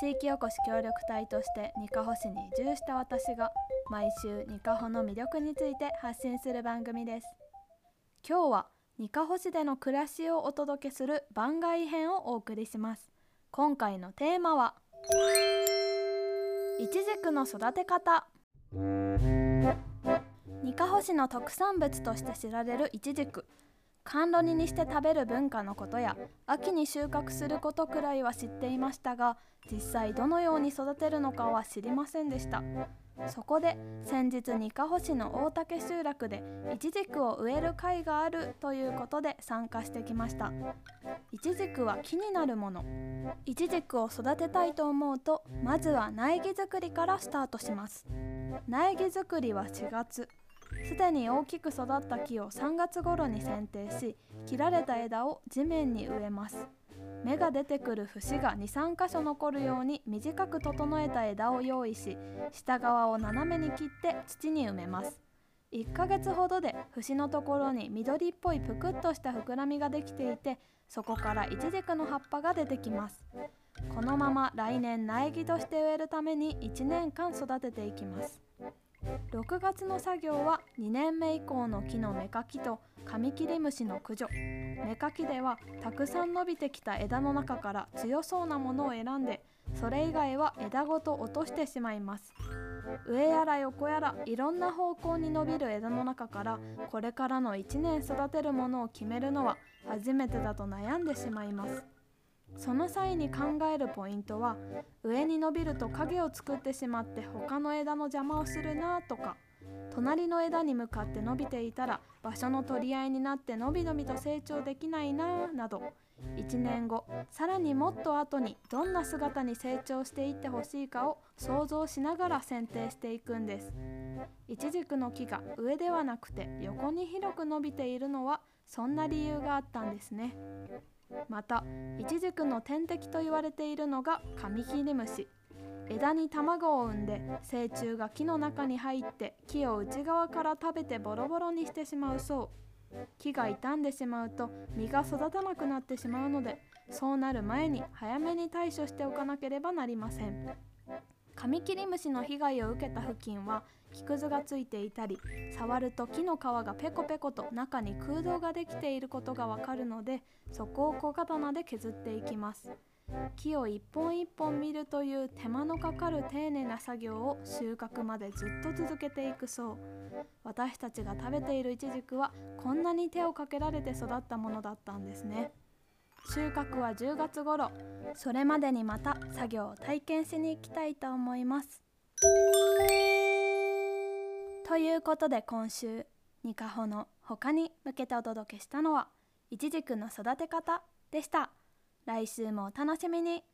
地域おこし協力隊としてにかほ市に移住した私が毎週にかほの魅力について発信する番組です。今日はにかほ市での暮らしをお届けする番外編をお送りします。今回のテーマはいちじくの育て方。にかほ市の特産物として知られるいちじく甘露煮にして食べる文化のことや秋に収穫することくらいは知っていましたが実際どのように育てるのかは知りませんでした。そこで先日にかほ市の大竹集落でイチジクを植える会があるということで参加してきました。イチジクは木になるもの。イチジクを育てたいと思うとまずは苗木作りからスタートします。苗木作りは4月すでに大きく育った木を3月頃に剪定し切られた枝を地面に植えます。芽が出てくる節が23箇所残るように短く整えた枝を用意し下側を斜めに切って土に埋めます。1ヶ月ほどで節のところに緑っぽいぷくっとした膨らみができていてそこからイチジクの葉っぱが出てきます。このまま来年苗木として植えるために1年間育てていきます。6月の作業は2年目以降の木の芽かきとカミキリムシの駆除。芽かきではたくさん伸びてきた枝の中から強そうなものを選んでそれ以外は枝ごと落としてしまいます。上やら横やらいろんな方向に伸びる枝の中からこれからの1年育てるものを決めるのは初めてだと悩んでしまいます。その際に考えるポイントは上に伸びると影を作ってしまって他の枝の邪魔をするなとか隣の枝に向かって伸びていたら場所の取り合いになってのびのびと成長できないななど。1年後さらにもっと後にどんな姿に成長していってほしいかを想像しながら剪定していくんです。イチジクの木が上ではなくて横に広く伸びているのはそんな理由があったんですね。またイチジクの天敵と言われているのがカミキリムシ枝に卵を産んで成虫が木の中に入って木を内側から食べてボロボロにしてしまうそう。木が傷んでしまうと実が育たなくなってしまうのでそうなる前に早めに対処しておかなければなりません。カミキリムシの被害を受けた付近は木くずがついていたり触ると木の皮がペコペコと中に空洞ができていることがわかるのでそこを小刀で削っていきます。木を一本一本見るという手間のかかる丁寧な作業を収穫までずっと続けていくそう。私たちが食べているイチジクはこんなに手をかけられて育ったものだったんですね。収穫は10月頃。それまでにまた作業を体験しに行きたいと思います。ということで今週ニカホの他に向けてお届けしたのはイチジクの育て方でした。来週もお楽しみに。